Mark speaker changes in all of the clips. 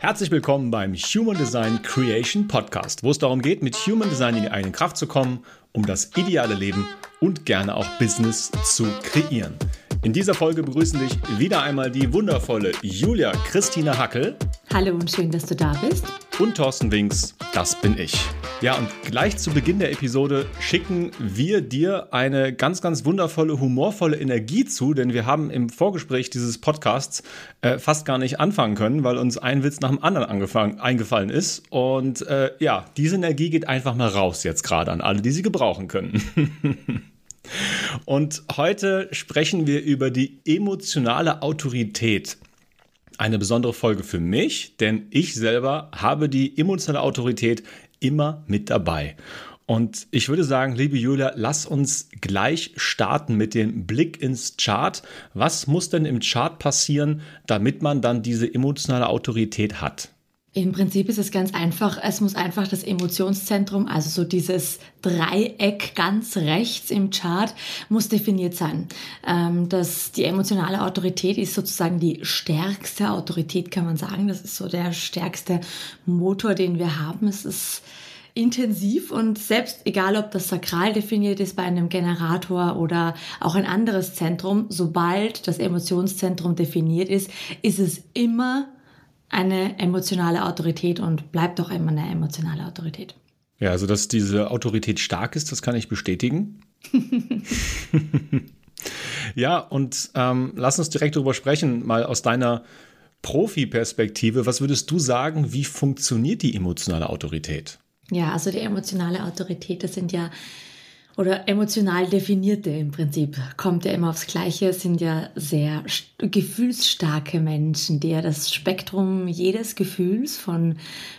Speaker 1: Herzlich willkommen beim Human Design Creation Podcast, wo es darum geht, mit Human Design in die eigene Kraft zu kommen, um das ideale Leben und gerne auch Business zu kreieren. In dieser Folge begrüßen dich wieder einmal die wundervolle Julia Christina Hackel.
Speaker 2: Hallo und schön, dass du da bist.
Speaker 1: Und Thorsten Winks, das bin ich. Ja, und gleich zu Beginn der Episode schicken wir dir eine ganz, ganz wundervolle, humorvolle Energie zu, denn wir haben im Vorgespräch dieses Podcasts äh, fast gar nicht anfangen können, weil uns ein Witz nach dem anderen eingefallen ist. Und äh, ja, diese Energie geht einfach mal raus jetzt gerade an alle, die sie gebrauchen können. und heute sprechen wir über die emotionale Autorität eine besondere Folge für mich, denn ich selber habe die emotionale Autorität immer mit dabei. Und ich würde sagen, liebe Julia, lass uns gleich starten mit dem Blick ins Chart. Was muss denn im Chart passieren, damit man dann diese emotionale Autorität hat?
Speaker 2: Im Prinzip ist es ganz einfach. Es muss einfach das Emotionszentrum, also so dieses Dreieck ganz rechts im Chart, muss definiert sein. Ähm, das, die emotionale Autorität ist sozusagen die stärkste Autorität, kann man sagen. Das ist so der stärkste Motor, den wir haben. Es ist intensiv und selbst egal, ob das sakral definiert ist bei einem Generator oder auch ein anderes Zentrum, sobald das Emotionszentrum definiert ist, ist es immer eine emotionale Autorität und bleibt doch immer eine emotionale Autorität.
Speaker 1: Ja, also dass diese Autorität stark ist, das kann ich bestätigen. ja, und ähm, lass uns direkt darüber sprechen, mal aus deiner Profi-Perspektive. Was würdest du sagen, wie funktioniert die emotionale Autorität?
Speaker 2: Ja, also die emotionale Autorität, das sind ja oder emotional definierte im Prinzip, kommt ja immer aufs Gleiche, sind ja sehr gefühlsstarke Menschen, die ja das Spektrum jedes Gefühls von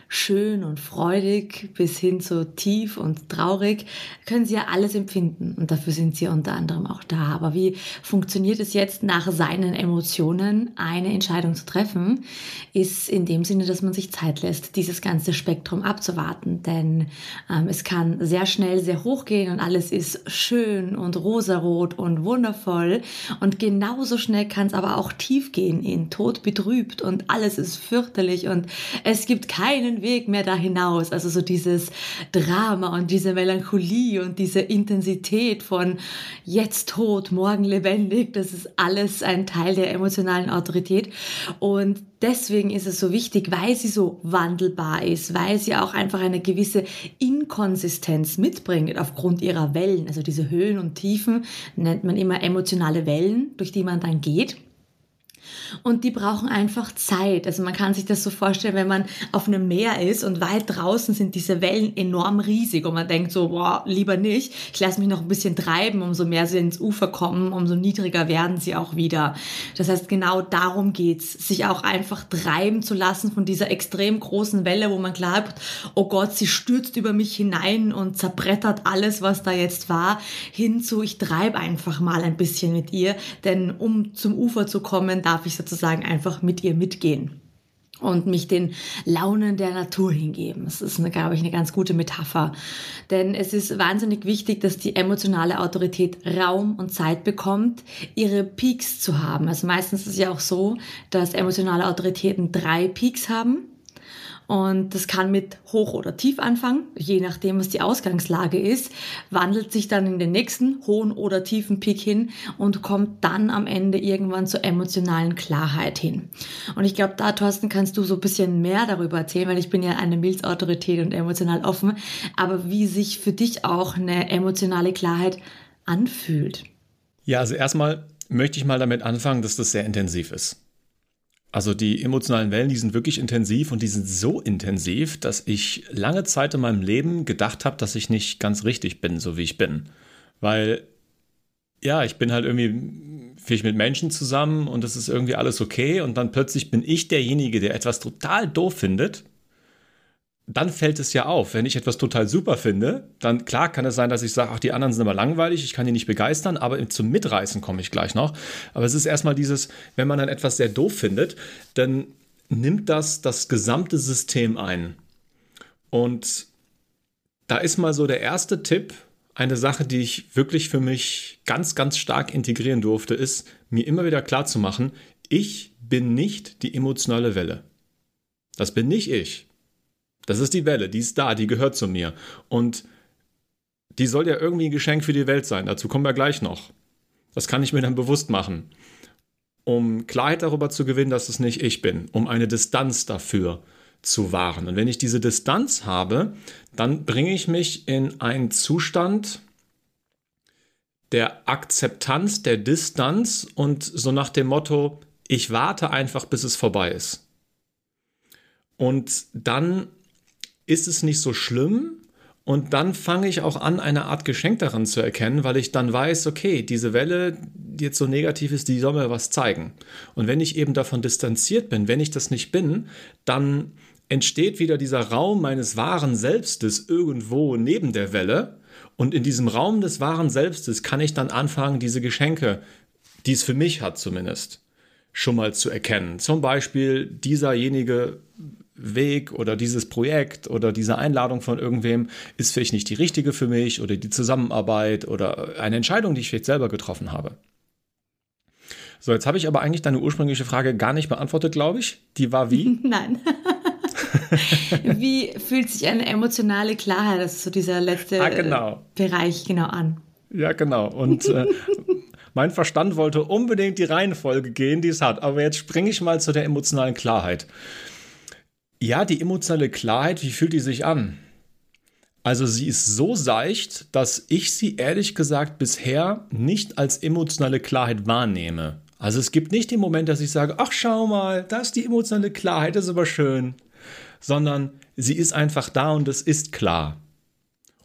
Speaker 2: schön und freudig bis hin zu tief und traurig, können sie ja alles empfinden. Und dafür sind sie unter anderem auch da. Aber wie funktioniert es jetzt nach seinen Emotionen eine Entscheidung zu treffen, ist in dem Sinne, dass man sich Zeit lässt, dieses ganze Spektrum abzuwarten, denn ähm, es kann sehr schnell sehr hoch gehen und alles ist schön und rosarot und wundervoll und genauso schnell kann es aber auch tief gehen in Tod betrübt und alles ist fürchterlich und es gibt keinen Weg mehr da hinaus. Also so dieses Drama und diese Melancholie und diese Intensität von jetzt tot, morgen lebendig, das ist alles ein Teil der emotionalen Autorität. Und deswegen ist es so wichtig, weil sie so wandelbar ist, weil sie auch einfach eine gewisse Inkonsistenz mitbringt aufgrund ihrer Wellen. Also diese Höhen und Tiefen nennt man immer emotionale Wellen, durch die man dann geht und die brauchen einfach Zeit. Also man kann sich das so vorstellen, wenn man auf einem Meer ist und weit draußen sind diese Wellen enorm riesig und man denkt so, boah, lieber nicht, ich lasse mich noch ein bisschen treiben, umso mehr sie ins Ufer kommen, umso niedriger werden sie auch wieder. Das heißt, genau darum geht's, sich auch einfach treiben zu lassen von dieser extrem großen Welle, wo man glaubt, oh Gott, sie stürzt über mich hinein und zerbrettert alles, was da jetzt war, hin zu, ich treibe einfach mal ein bisschen mit ihr, denn um zum Ufer zu kommen, darf ich sozusagen einfach mit ihr mitgehen und mich den Launen der Natur hingeben. Das ist, glaube ich, eine ganz gute Metapher. Denn es ist wahnsinnig wichtig, dass die emotionale Autorität Raum und Zeit bekommt, ihre Peaks zu haben. Also meistens ist es ja auch so, dass emotionale Autoritäten drei Peaks haben. Und das kann mit hoch oder tief anfangen, je nachdem, was die Ausgangslage ist, wandelt sich dann in den nächsten hohen oder tiefen Peak hin und kommt dann am Ende irgendwann zur emotionalen Klarheit hin. Und ich glaube, da, Thorsten, kannst du so ein bisschen mehr darüber erzählen, weil ich bin ja eine Milzautorität und emotional offen, aber wie sich für dich auch eine emotionale Klarheit anfühlt.
Speaker 1: Ja, also erstmal möchte ich mal damit anfangen, dass das sehr intensiv ist. Also die emotionalen Wellen, die sind wirklich intensiv und die sind so intensiv, dass ich lange Zeit in meinem Leben gedacht habe, dass ich nicht ganz richtig bin, so wie ich bin. Weil, ja, ich bin halt irgendwie vielleicht mit Menschen zusammen und es ist irgendwie alles okay und dann plötzlich bin ich derjenige, der etwas total doof findet dann fällt es ja auf, wenn ich etwas total super finde, dann klar kann es sein, dass ich sage, ach, die anderen sind aber langweilig, ich kann die nicht begeistern, aber zum Mitreißen komme ich gleich noch. Aber es ist erstmal dieses, wenn man dann etwas sehr doof findet, dann nimmt das das gesamte System ein. Und da ist mal so der erste Tipp, eine Sache, die ich wirklich für mich ganz, ganz stark integrieren durfte, ist, mir immer wieder klar zu machen, ich bin nicht die emotionale Welle. Das bin nicht ich. Das ist die Welle, die ist da, die gehört zu mir. Und die soll ja irgendwie ein Geschenk für die Welt sein. Dazu kommen wir gleich noch. Das kann ich mir dann bewusst machen. Um Klarheit darüber zu gewinnen, dass es nicht ich bin. Um eine Distanz dafür zu wahren. Und wenn ich diese Distanz habe, dann bringe ich mich in einen Zustand der Akzeptanz, der Distanz und so nach dem Motto, ich warte einfach, bis es vorbei ist. Und dann ist es nicht so schlimm, und dann fange ich auch an, eine Art Geschenk darin zu erkennen, weil ich dann weiß, okay, diese Welle, die jetzt so negativ ist, die soll mir was zeigen. Und wenn ich eben davon distanziert bin, wenn ich das nicht bin, dann entsteht wieder dieser Raum meines wahren Selbstes irgendwo neben der Welle. Und in diesem Raum des wahren Selbstes kann ich dann anfangen, diese Geschenke, die es für mich hat zumindest, schon mal zu erkennen. Zum Beispiel dieserjenige Weg oder dieses Projekt oder diese Einladung von irgendwem ist vielleicht nicht die richtige für mich oder die Zusammenarbeit oder eine Entscheidung, die ich vielleicht selber getroffen habe. So, jetzt habe ich aber eigentlich deine ursprüngliche Frage gar nicht beantwortet, glaube ich. Die war wie?
Speaker 2: Nein. wie fühlt sich eine emotionale Klarheit, das ist so dieser letzte ah, genau. Bereich genau an?
Speaker 1: Ja, genau. Und äh, mein Verstand wollte unbedingt die Reihenfolge gehen, die es hat. Aber jetzt springe ich mal zu der emotionalen Klarheit. Ja, die emotionale Klarheit, wie fühlt die sich an? Also sie ist so seicht, dass ich sie ehrlich gesagt bisher nicht als emotionale Klarheit wahrnehme. Also es gibt nicht den Moment, dass ich sage, ach schau mal, da ist die emotionale Klarheit, das ist aber schön. Sondern sie ist einfach da und es ist klar.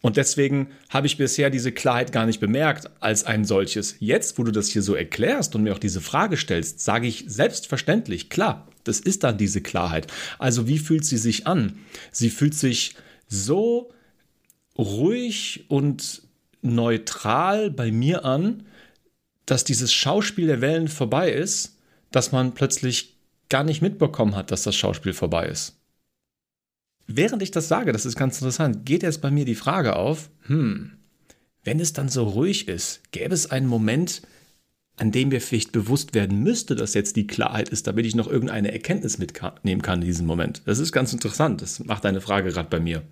Speaker 1: Und deswegen habe ich bisher diese Klarheit gar nicht bemerkt als ein solches. Jetzt, wo du das hier so erklärst und mir auch diese Frage stellst, sage ich selbstverständlich, klar, das ist dann diese Klarheit. Also wie fühlt sie sich an? Sie fühlt sich so ruhig und neutral bei mir an, dass dieses Schauspiel der Wellen vorbei ist, dass man plötzlich gar nicht mitbekommen hat, dass das Schauspiel vorbei ist. Während ich das sage, das ist ganz interessant, geht jetzt bei mir die Frage auf, hm, wenn es dann so ruhig ist, gäbe es einen Moment, an dem mir vielleicht bewusst werden müsste, dass jetzt die Klarheit ist, damit ich noch irgendeine Erkenntnis mitnehmen kann in diesem Moment. Das ist ganz interessant. Das macht eine Frage gerade bei mir.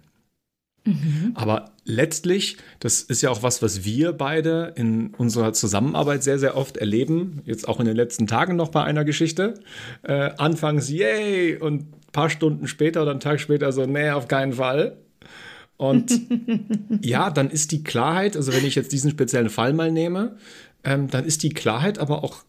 Speaker 1: Mhm. Aber letztlich, das ist ja auch was, was wir beide in unserer Zusammenarbeit sehr, sehr oft erleben. Jetzt auch in den letzten Tagen noch bei einer Geschichte. Äh, anfangs, yay, und ein paar Stunden später oder einen Tag später so, nee, auf keinen Fall. Und ja, dann ist die Klarheit, also wenn ich jetzt diesen speziellen Fall mal nehme, ähm, dann ist die Klarheit aber auch,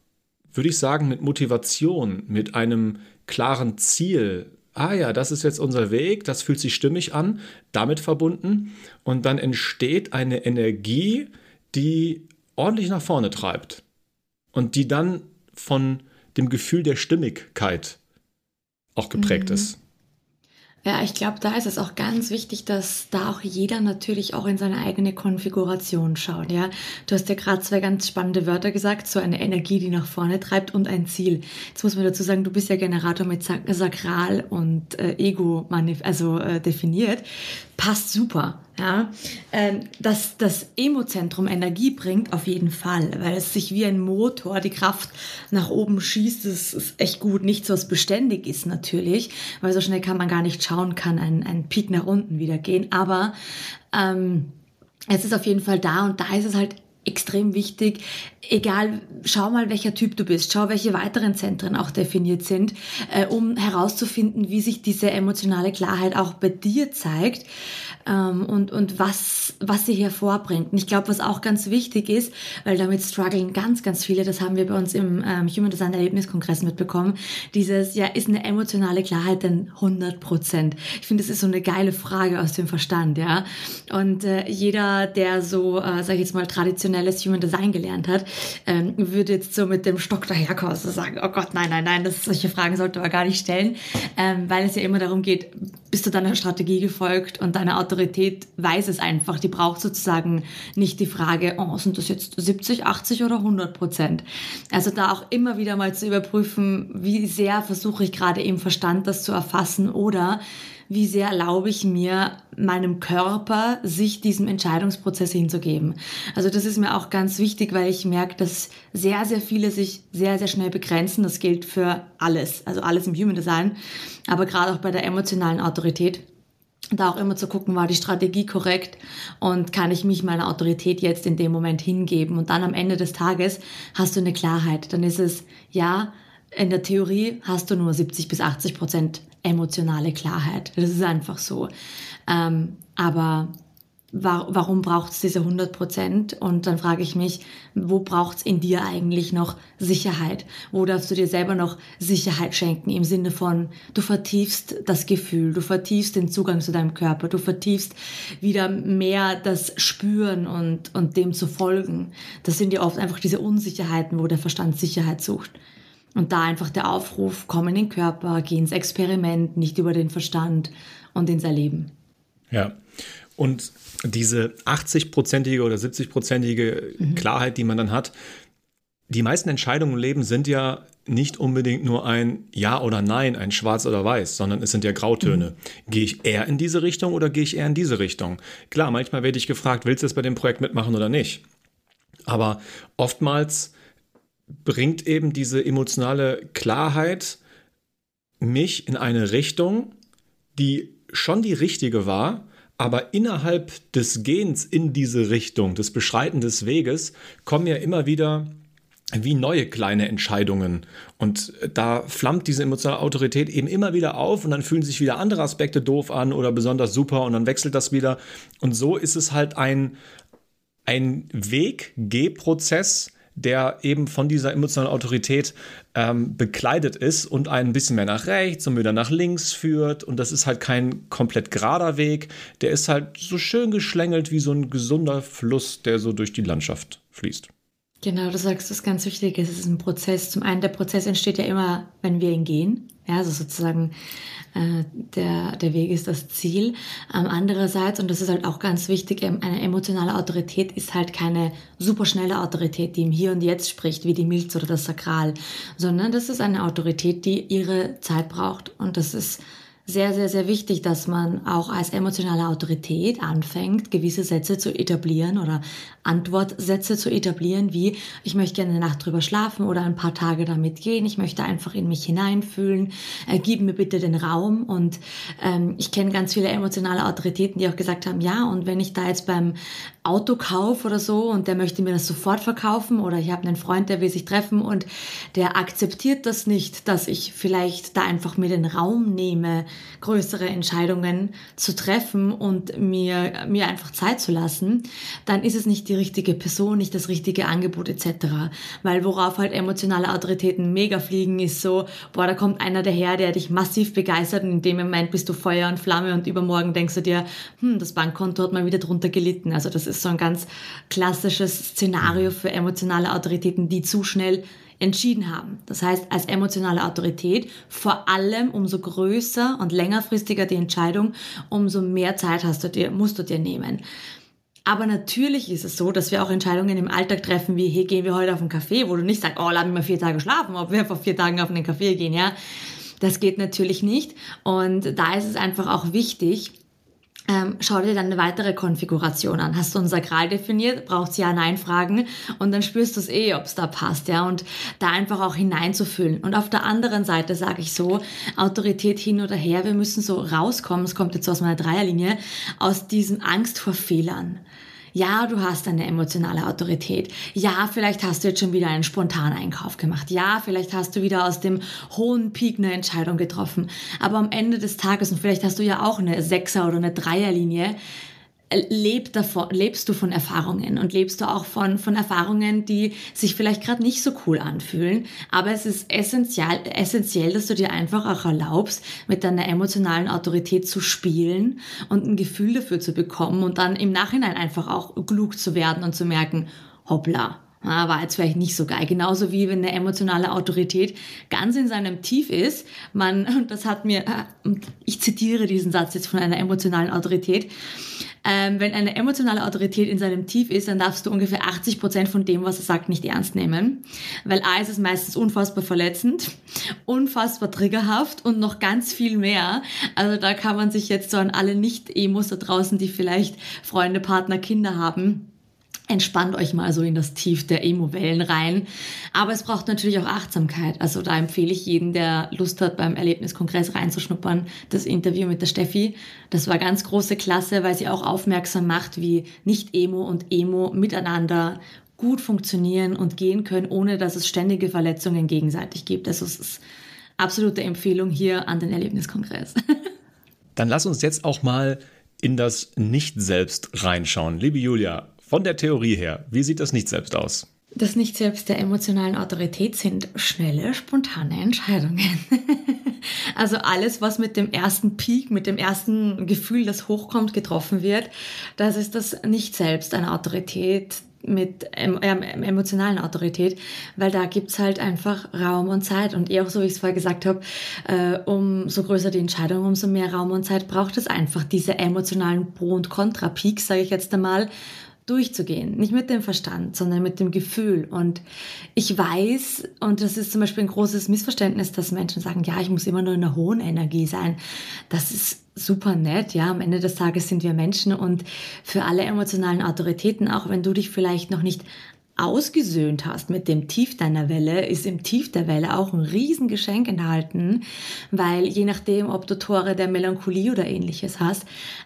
Speaker 1: würde ich sagen, mit Motivation, mit einem klaren Ziel. Ah ja, das ist jetzt unser Weg, das fühlt sich stimmig an, damit verbunden. Und dann entsteht eine Energie, die ordentlich nach vorne treibt. Und die dann von dem Gefühl der Stimmigkeit auch geprägt mhm. ist.
Speaker 2: Ja, ich glaube, da ist es auch ganz wichtig, dass da auch jeder natürlich auch in seine eigene Konfiguration schaut. Ja, du hast ja gerade zwei ganz spannende Wörter gesagt, so eine Energie, die nach vorne treibt und ein Ziel. Jetzt muss man dazu sagen, du bist ja Generator mit Sakral und äh, Ego also äh, definiert passt super. Ja, ähm, dass das Emozentrum Energie bringt, auf jeden Fall, weil es sich wie ein Motor die Kraft nach oben schießt. Das ist echt gut. Nichts, was beständig ist natürlich, weil so schnell kann man gar nicht schauen, kann ein, ein Peak nach unten wieder gehen. Aber ähm, es ist auf jeden Fall da und da ist es halt extrem wichtig. Egal, schau mal, welcher Typ du bist, schau, welche weiteren Zentren auch definiert sind, äh, um herauszufinden, wie sich diese emotionale Klarheit auch bei dir zeigt ähm, und, und was, was sie hervorbringt. Und ich glaube, was auch ganz wichtig ist, weil damit strugglen ganz, ganz viele, das haben wir bei uns im ähm, Human Design Erlebniskongress mitbekommen, dieses, ja, ist eine emotionale Klarheit denn 100 Prozent? Ich finde, das ist so eine geile Frage aus dem Verstand, ja. Und äh, jeder, der so, äh, sag ich jetzt mal, traditionelles Human Design gelernt hat, ähm, würde jetzt so mit dem Stock daherkommen und sagen, oh Gott, nein, nein, nein, das, solche Fragen sollte man gar nicht stellen, ähm, weil es ja immer darum geht, bist du deiner Strategie gefolgt und deine Autorität weiß es einfach. Die braucht sozusagen nicht die Frage, oh, sind das jetzt 70, 80 oder 100 Prozent? Also da auch immer wieder mal zu überprüfen, wie sehr versuche ich gerade im Verstand das zu erfassen oder wie sehr erlaube ich mir, meinem Körper sich diesem Entscheidungsprozess hinzugeben. Also das ist mir auch ganz wichtig, weil ich merke, dass sehr, sehr viele sich sehr, sehr schnell begrenzen. Das gilt für alles, also alles im Human Design, aber gerade auch bei der emotionalen Autorität da auch immer zu gucken, war die Strategie korrekt und kann ich mich meiner Autorität jetzt in dem Moment hingeben. Und dann am Ende des Tages hast du eine Klarheit. Dann ist es, ja, in der Theorie hast du nur 70 bis 80 Prozent emotionale Klarheit. Das ist einfach so. Ähm, aber warum braucht es diese 100 Prozent? Und dann frage ich mich, wo braucht es in dir eigentlich noch Sicherheit? Wo darfst du dir selber noch Sicherheit schenken im Sinne von, du vertiefst das Gefühl, du vertiefst den Zugang zu deinem Körper, du vertiefst wieder mehr das Spüren und, und dem zu folgen. Das sind ja oft einfach diese Unsicherheiten, wo der Verstand Sicherheit sucht. Und da einfach der Aufruf, komm in den Körper, geh ins Experiment, nicht über den Verstand und ins Erleben.
Speaker 1: Ja, und diese 80-prozentige oder 70-prozentige mhm. Klarheit, die man dann hat, die meisten Entscheidungen im Leben sind ja nicht unbedingt nur ein Ja oder Nein, ein Schwarz oder Weiß, sondern es sind ja Grautöne. Mhm. Gehe ich eher in diese Richtung oder gehe ich eher in diese Richtung? Klar, manchmal werde ich gefragt, willst du es bei dem Projekt mitmachen oder nicht? Aber oftmals bringt eben diese emotionale Klarheit mich in eine Richtung, die schon die richtige war, aber innerhalb des Gehens in diese Richtung, des Beschreiten des Weges, kommen ja immer wieder wie neue kleine Entscheidungen. Und da flammt diese emotionale Autorität eben immer wieder auf und dann fühlen sich wieder andere Aspekte doof an oder besonders super und dann wechselt das wieder. Und so ist es halt ein, ein Weg-Geh-Prozess, der eben von dieser emotionalen Autorität ähm, bekleidet ist und ein bisschen mehr nach rechts und wieder nach links führt. Und das ist halt kein komplett gerader Weg. Der ist halt so schön geschlängelt wie so ein gesunder Fluss, der so durch die Landschaft fließt.
Speaker 2: Genau, du sagst, das ist ganz wichtig. Es ist ein Prozess. Zum einen, der Prozess entsteht ja immer, wenn wir ihn gehen. Ja, also sozusagen äh, der, der Weg ist das Ziel. Ähm, andererseits, und das ist halt auch ganz wichtig, ähm, eine emotionale Autorität ist halt keine superschnelle Autorität, die im Hier und Jetzt spricht, wie die Milz oder das Sakral, sondern das ist eine Autorität, die ihre Zeit braucht. Und das ist sehr, sehr, sehr wichtig, dass man auch als emotionale Autorität anfängt, gewisse Sätze zu etablieren oder Antwortsätze zu etablieren, wie ich möchte gerne eine Nacht drüber schlafen oder ein paar Tage damit gehen, ich möchte einfach in mich hineinfühlen, äh, gib mir bitte den Raum. Und ähm, ich kenne ganz viele emotionale Autoritäten, die auch gesagt haben, ja, und wenn ich da jetzt beim Autokauf oder so und der möchte mir das sofort verkaufen oder ich habe einen Freund, der will sich treffen und der akzeptiert das nicht, dass ich vielleicht da einfach mir den Raum nehme, größere Entscheidungen zu treffen und mir, mir einfach Zeit zu lassen, dann ist es nicht die richtige Person, nicht das richtige Angebot etc. Weil worauf halt emotionale Autoritäten mega fliegen, ist so, boah, da kommt einer daher, der dich massiv begeistert und in dem Moment bist du Feuer und Flamme und übermorgen denkst du dir, hm, das Bankkonto hat mal wieder drunter gelitten. Also das so ein ganz klassisches Szenario für emotionale Autoritäten, die zu schnell entschieden haben. Das heißt, als emotionale Autorität, vor allem umso größer und längerfristiger die Entscheidung, umso mehr Zeit hast du dir, musst du dir nehmen. Aber natürlich ist es so, dass wir auch Entscheidungen im Alltag treffen, wie, hey, gehen wir heute auf einen Café, wo du nicht sagst, oh, lass mich mal vier Tage schlafen, ob wir vor vier Tagen auf einen Café gehen, ja. Das geht natürlich nicht. Und da ist es einfach auch wichtig, ähm, schau dir dann eine weitere Konfiguration an. Hast du ein Sakral definiert, braucht Ja-Nein-Fragen und dann spürst du es eh, ob es da passt, ja, und da einfach auch hineinzufühlen. Und auf der anderen Seite sage ich so, Autorität hin oder her, wir müssen so rauskommen, es kommt jetzt aus meiner Dreierlinie, aus diesem Angst vor Fehlern. Ja, du hast eine emotionale Autorität. Ja, vielleicht hast du jetzt schon wieder einen spontanen Einkauf gemacht. Ja, vielleicht hast du wieder aus dem hohen Peak eine Entscheidung getroffen. Aber am Ende des Tages, und vielleicht hast du ja auch eine Sechser- oder eine Dreierlinie, leb davon, lebst du von Erfahrungen und lebst du auch von, von Erfahrungen, die sich vielleicht gerade nicht so cool anfühlen. Aber es ist essentiell, essentiell, dass du dir einfach auch erlaubst, mit deiner emotionalen Autorität zu spielen und ein Gefühl dafür zu bekommen und dann im Nachhinein einfach auch klug zu werden und zu merken, hoppla, war jetzt vielleicht nicht so geil. Genauso wie wenn eine emotionale Autorität ganz in seinem Tief ist. Man, das hat mir, ich zitiere diesen Satz jetzt von einer emotionalen Autorität, Ähm, wenn eine emotionale Autorität in seinem Tief ist, dann darfst du ungefähr 80 Prozent von dem, was er sagt, nicht ernst nehmen. Weil A ist es meistens unfassbar verletzend, unfassbar triggerhaft und noch ganz viel mehr. Also da kann man sich jetzt so an alle Nicht-Emos da draußen, die vielleicht Freunde, Partner, Kinder haben, entspannt euch mal so in das Tief der Emo-Wellen rein. Aber es braucht natürlich auch Achtsamkeit. Also da empfehle ich jedem, der Lust hat, beim Erlebniskongress reinzuschnuppern, das Interview mit der Steffi. Das war ganz große Klasse, weil sie auch aufmerksam macht, wie Nicht-Emo und Emo miteinander gut funktionieren und gehen können, ohne dass es ständige Verletzungen gegenseitig gibt. Also es ist absolute Empfehlung hier an den Erlebniskongress.
Speaker 1: Dann lass uns jetzt auch mal in das Nicht-Selbst reinschauen. Liebe Julia, von der Theorie her, wie sieht das Nicht-Selbst aus?
Speaker 2: Das Nicht-Selbst der emotionalen Autorität sind schnelle, spontane Entscheidungen. also alles, was mit dem ersten Peak, mit dem ersten Gefühl, das hochkommt, getroffen wird, das ist das Nicht-Selbst einer Autorität, mit ähm, emotionalen Autorität, weil da gibt's halt einfach Raum und Zeit. Und eh auch so, wie ich es vorher gesagt habe, äh, umso größer die Entscheidung, umso mehr Raum und Zeit braucht es einfach. Diese emotionalen Pro- und Kontra-Peaks, sage ich jetzt einmal, durchzugehen. Nicht mit dem Verstand, sondern mit dem Gefühl. Und ich weiß, und das ist zum Beispiel ein großes Missverständnis, dass Menschen sagen, ja, ich muss immer nur in einer hohen Energie sein. Das ist super nett, ja. Am Ende des Tages sind wir Menschen und für alle emotionalen Autoritäten, auch wenn du dich vielleicht noch nicht ausgesöhnt hast mit dem Tief deiner Welle, ist im Tief der Welle auch ein Riesengeschenk enthalten, weil je nachdem, ob du Tore der Melancholie oder ähnliches hast,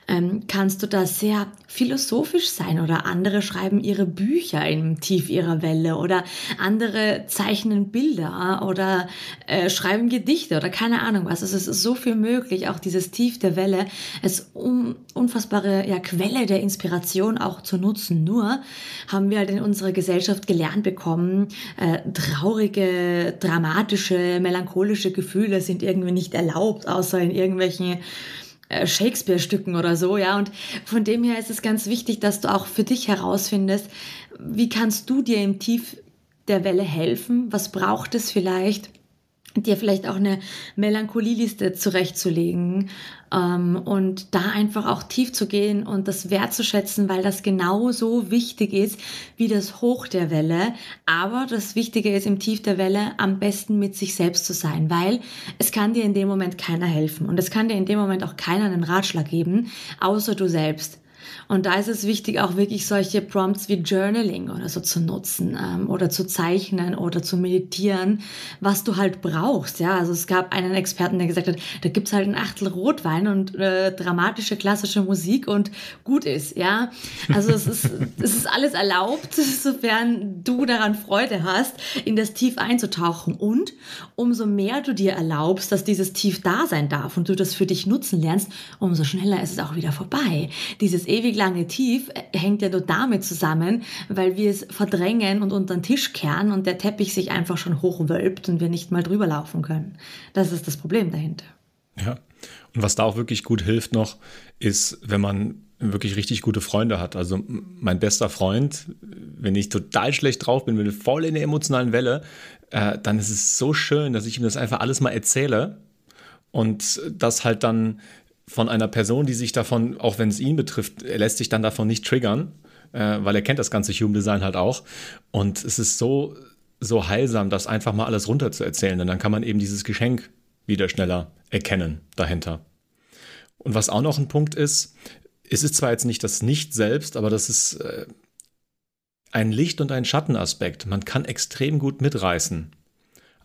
Speaker 2: ähm, kannst du da sehr philosophisch sein oder andere schreiben ihre Bücher im Tief ihrer Welle oder andere zeichnen Bilder oder äh, schreiben Gedichte oder keine Ahnung was. Also es ist so viel möglich, auch dieses Tief der Welle, um, unfassbare ja, Quelle der Inspiration auch zu nutzen. Nur haben wir halt in unserer Gesellschaft Gesellschaft gelernt bekommen, äh, traurige, dramatische, melancholische Gefühle sind irgendwie nicht erlaubt, außer in irgendwelchen äh, Shakespeare-Stücken oder so, ja. Und von dem her ist es ganz wichtig, dass du auch für dich herausfindest, wie kannst du dir im Tief der Welle helfen? Was braucht es vielleicht? Dir vielleicht auch eine Melancholieliste zurechtzulegen ähm, und da einfach auch tief zu gehen und das wertzuschätzen, weil das genauso wichtig ist wie das Hoch der Welle. Aber das Wichtige ist im Tief der Welle am besten mit sich selbst zu sein, weil es kann dir in dem Moment keiner helfen und es kann dir in dem Moment auch keiner einen Ratschlag geben, außer du selbst. Und da ist es wichtig, auch wirklich solche Prompts wie Journaling oder so zu nutzen ähm, oder zu zeichnen oder zu meditieren, was du halt brauchst. Ja, also es gab einen Experten, der gesagt hat, da gibt's halt ein Achtel Rotwein und äh, dramatische klassische Musik und gut ist. Ja, also es ist, es ist alles erlaubt, sofern du daran Freude hast, in das Tief einzutauchen. Und umso mehr du dir erlaubst, dass dieses Tief da sein darf und du das für dich nutzen lernst, umso schneller ist es auch wieder vorbei. Dieses ewig lange Tief hängt ja nur damit zusammen, weil wir es verdrängen und unter den Tisch kehren und der Teppich sich einfach schon hochwölbt und wir nicht mal drüber laufen können. Das ist das Problem dahinter.
Speaker 1: Ja. Und was da auch wirklich gut hilft noch, ist, wenn man wirklich richtig gute Freunde hat. Also mein bester Freund, wenn ich total schlecht drauf bin, bin voll in der emotionalen Welle, äh, dann ist es so schön, dass ich ihm das einfach alles mal erzähle und das halt dann von einer Person, die sich davon, auch wenn es ihn betrifft, er lässt sich dann davon nicht triggern, äh, weil er kennt das ganze Human Design halt auch. Und es ist so, so heilsam, das einfach mal alles runter zu erzählen. Und dann kann man eben dieses Geschenk wieder schneller erkennen dahinter. Und was auch noch ein Punkt ist, es ist zwar jetzt nicht das Nicht selbst, aber das ist äh, ein Licht- und ein Schattenaspekt. Man kann extrem gut mitreißen.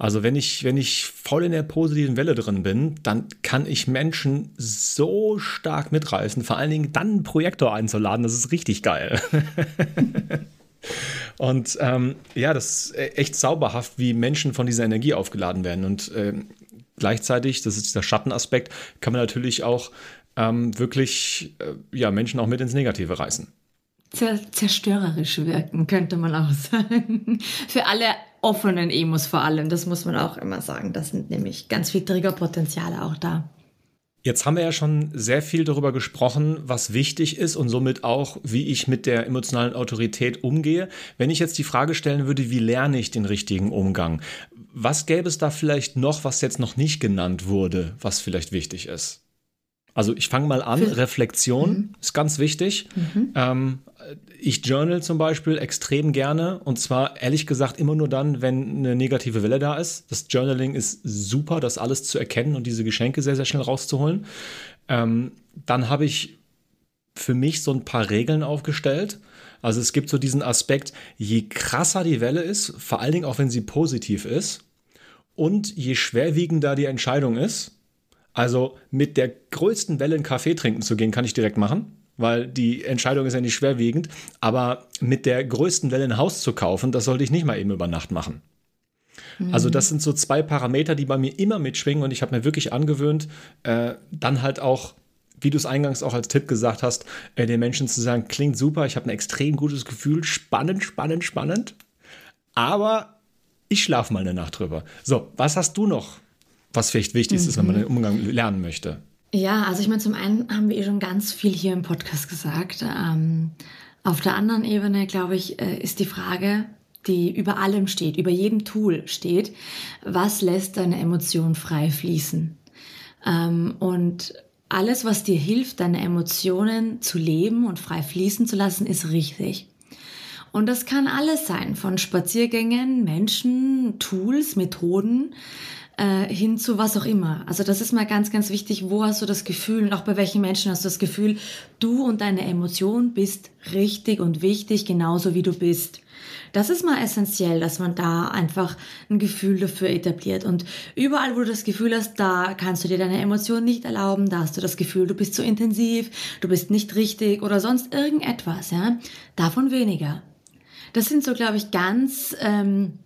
Speaker 1: Also wenn ich, wenn ich voll in der positiven Welle drin bin, dann kann ich Menschen so stark mitreißen. Vor allen Dingen dann einen Projektor einzuladen, das ist richtig geil. Und ähm, ja, das ist echt zauberhaft, wie Menschen von dieser Energie aufgeladen werden. Und äh, gleichzeitig, das ist dieser Schattenaspekt, kann man natürlich auch ähm, wirklich äh, ja, Menschen auch mit ins Negative reißen.
Speaker 2: Zerstörerisch wirken, könnte man auch sagen. Für alle offenen Emos vor allem. Das muss man auch immer sagen. Das sind nämlich ganz viel Triggerpotenziale auch da.
Speaker 1: Jetzt haben wir ja schon sehr viel darüber gesprochen, was wichtig ist und somit auch, wie ich mit der emotionalen Autorität umgehe. Wenn ich jetzt die Frage stellen würde, wie lerne ich den richtigen Umgang? Was gäbe es da vielleicht noch, was jetzt noch nicht genannt wurde, was vielleicht wichtig ist? Also ich fange mal an, Für Reflexion mhm. ist ganz wichtig. Mhm. Ähm, ich journal zum Beispiel extrem gerne und zwar ehrlich gesagt immer nur dann, wenn eine negative Welle da ist. Das Journaling ist super, das alles zu erkennen und diese Geschenke sehr, sehr schnell rauszuholen. Ähm, dann habe ich für mich so ein paar Regeln aufgestellt. Also es gibt so diesen Aspekt, je krasser die Welle ist, vor allen Dingen auch wenn sie positiv ist, und je schwerwiegender die Entscheidung ist, also mit der größten Welle einen Kaffee trinken zu gehen, kann ich direkt machen, weil die Entscheidung ist ja nicht schwerwiegend. Aber mit der größten Welle ein Haus zu kaufen, das sollte ich nicht mal eben über Nacht machen. Mhm. Also das sind so zwei Parameter, die bei mir immer mitschwingen und ich habe mir wirklich angewöhnt, äh, dann halt auch, wie du es eingangs auch als Tipp gesagt hast, äh, den Menschen zu sagen, klingt super, ich habe ein extrem gutes Gefühl, spannend, spannend, spannend, aber ich schlafe mal eine Nacht drüber. So, was hast du noch was vielleicht wichtig mhm. ist, wenn man den Umgang lernen möchte.
Speaker 2: Ja, also ich meine, zum einen haben wir eh schon ganz viel hier im Podcast gesagt. Ähm, auf der anderen Ebene, glaube ich, äh, ist die Frage, die über allem steht, über jedem Tool steht, was lässt deine Emotion frei fließen? Ähm, und alles, was dir hilft, deine Emotionen zu leben und frei fließen zu lassen, ist richtig. Und das kann alles sein, von Spaziergängen, Menschen, Tools, Methoden, äh, hin zu was auch immer. Also das ist mal ganz, ganz wichtig. Wo hast du das Gefühl und auch bei welchen Menschen hast du das Gefühl, du und deine Emotion bist richtig und wichtig, genauso wie du bist. Das ist mal essentiell, dass man da einfach ein Gefühl dafür etabliert. Und überall, wo du das Gefühl hast, da kannst du dir deine Emotionen nicht erlauben, da hast du das Gefühl, du bist zu intensiv, du bist nicht richtig oder sonst irgendetwas, ja, davon weniger. Das sind so, glaube ich, ganz ähm,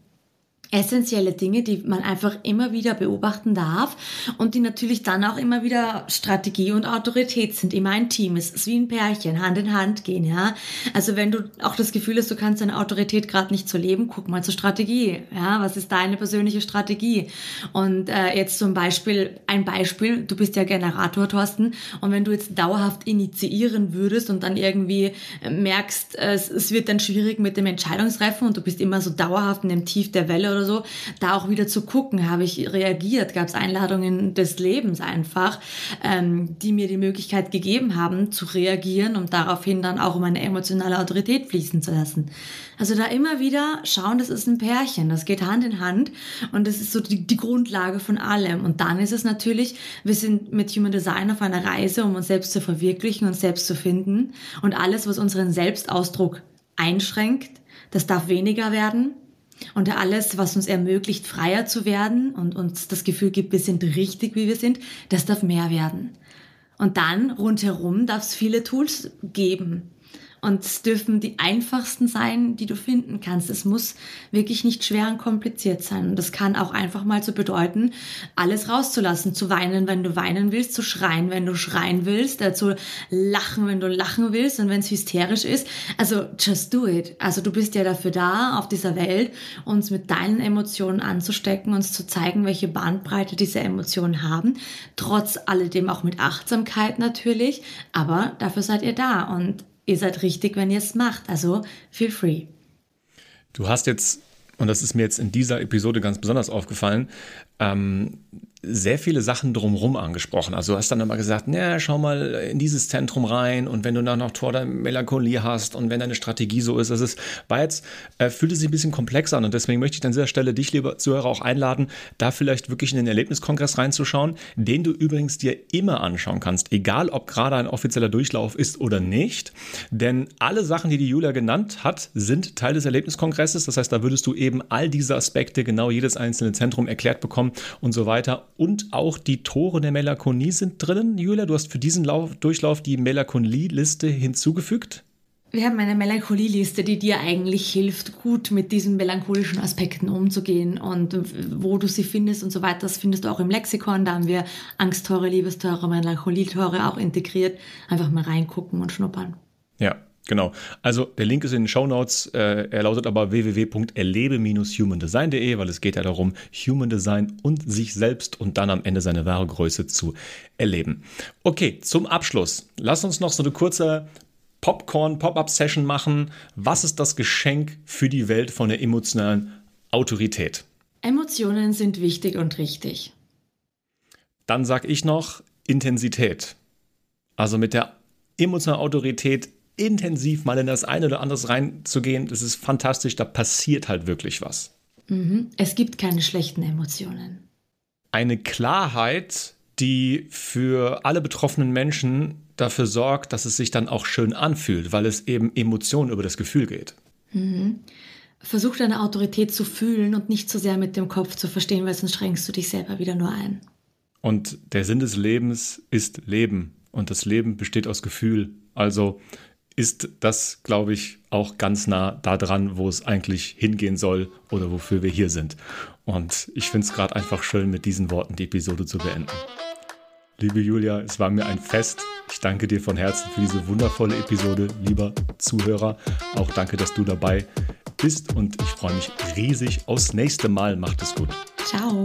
Speaker 2: essentielle Dinge, die man einfach immer wieder beobachten darf und die natürlich dann auch immer wieder Strategie und Autorität sind, immer ein Team. Es ist wie ein Pärchen, Hand in Hand gehen, ja. Also wenn du auch das Gefühl hast, du kannst deine Autorität gerade nicht so leben, guck mal zur Strategie, ja. Was ist deine persönliche Strategie? Und äh, jetzt zum Beispiel, ein Beispiel, du bist ja Generator, Thorsten, und wenn du jetzt dauerhaft initiieren würdest und dann irgendwie merkst, es, es wird dann schwierig mit dem Entscheidungsreifen und du bist immer so dauerhaft in dem Tief der Welle oder so, da auch wieder zu gucken, habe ich reagiert, gab es Einladungen des Lebens einfach, ähm, die mir die Möglichkeit gegeben haben, zu reagieren und daraufhin dann auch meine emotionale Autorität fließen zu lassen. Also da immer wieder schauen, das ist ein Pärchen, das geht Hand in Hand und das ist so die, die Grundlage von allem. Und dann ist es natürlich, wir sind mit Human Design auf einer Reise, um uns selbst zu verwirklichen und selbst zu finden. Und alles, was unseren Selbstausdruck einschränkt, das darf weniger werden und alles, was uns ermöglicht, freier zu werden und uns das Gefühl gibt, wir sind richtig, wie wir sind, das darf mehr werden. Und dann rundherum darf es viele Tools geben, und es dürfen die einfachsten sein, die du finden kannst. Es muss wirklich nicht schwer und kompliziert sein. Und das kann auch einfach mal so bedeuten, alles rauszulassen, zu weinen, wenn du weinen willst, zu schreien, wenn du schreien willst, äh, zu lachen, wenn du lachen willst und wenn es hysterisch ist. Also just do it. Also du bist ja dafür da, auf dieser Welt, uns mit deinen Emotionen anzustecken, uns zu zeigen, welche Bandbreite diese Emotionen haben. Trotz alledem auch mit Achtsamkeit natürlich. Aber dafür seid ihr da. Und ihr seid richtig, wenn ihr es macht. Also feel free.
Speaker 1: Du hast jetzt, und das ist mir jetzt in dieser Episode ganz besonders aufgefallen, ähm, sehr viele Sachen drumherum angesprochen. Also du hast dann immer gesagt, na, schau mal in dieses Zentrum rein und wenn du dann noch Tor der Melancholie hast und wenn deine Strategie so ist, das ist, war jetzt, äh, fühlt es sich ein bisschen komplex an und deswegen möchte ich an dieser Stelle dich, lieber Zuhörer, auch einladen, da vielleicht wirklich in den Erlebniskongress reinzuschauen, den du übrigens dir immer anschauen kannst, egal ob gerade ein offizieller Durchlauf ist oder nicht, denn alle Sachen, die die Julia genannt hat, sind Teil des Erlebniskongresses, das heißt, da würdest du eben all diese Aspekte, genau jedes einzelne Zentrum erklärt bekommen und so weiter und auch die Tore der Melancholie sind drinnen. Julia, du hast für diesen Lauf, Durchlauf die Melancholie-Liste hinzugefügt.
Speaker 2: Wir haben eine Melancholie-Liste, die dir eigentlich hilft, gut mit diesen melancholischen Aspekten umzugehen und wo du sie findest und so weiter. Das findest du auch im Lexikon. Da haben wir Angsttore, Liebestore, Melancholietore auch integriert. Einfach mal reingucken und schnuppern.
Speaker 1: Ja, Genau. Also der Link ist in den Show Notes. Äh, er lautet aber www.erlebe-humandesign.de, weil es geht ja darum, Human Design und sich selbst und dann am Ende seine wahre Größe zu erleben. Okay, zum Abschluss. Lass uns noch so eine kurze Popcorn-Pop-Up-Session machen. Was ist das Geschenk für die Welt von der emotionalen Autorität?
Speaker 2: Emotionen sind wichtig und richtig.
Speaker 1: Dann sag ich noch Intensität. Also mit der emotionalen Autorität intensiv mal in das eine oder andere reinzugehen, das ist fantastisch, da passiert halt wirklich was.
Speaker 2: Mhm. Es gibt keine schlechten Emotionen.
Speaker 1: Eine Klarheit, die für alle betroffenen Menschen dafür sorgt, dass es sich dann auch schön anfühlt, weil es eben Emotionen über das Gefühl geht.
Speaker 2: Mhm. Versuch deine Autorität zu fühlen und nicht so sehr mit dem Kopf zu verstehen, weil sonst schränkst du dich selber wieder nur ein.
Speaker 1: Und der Sinn des Lebens ist Leben. Und das Leben besteht aus Gefühl. Also ist das, glaube ich, auch ganz nah da dran, wo es eigentlich hingehen soll oder wofür wir hier sind. Und ich finde es gerade einfach schön, mit diesen Worten die Episode zu beenden. Liebe Julia, es war mir ein Fest. Ich danke dir von Herzen für diese wundervolle Episode, lieber Zuhörer. Auch danke, dass du dabei bist und ich freue mich riesig aufs nächste Mal. Macht es gut.
Speaker 2: Ciao.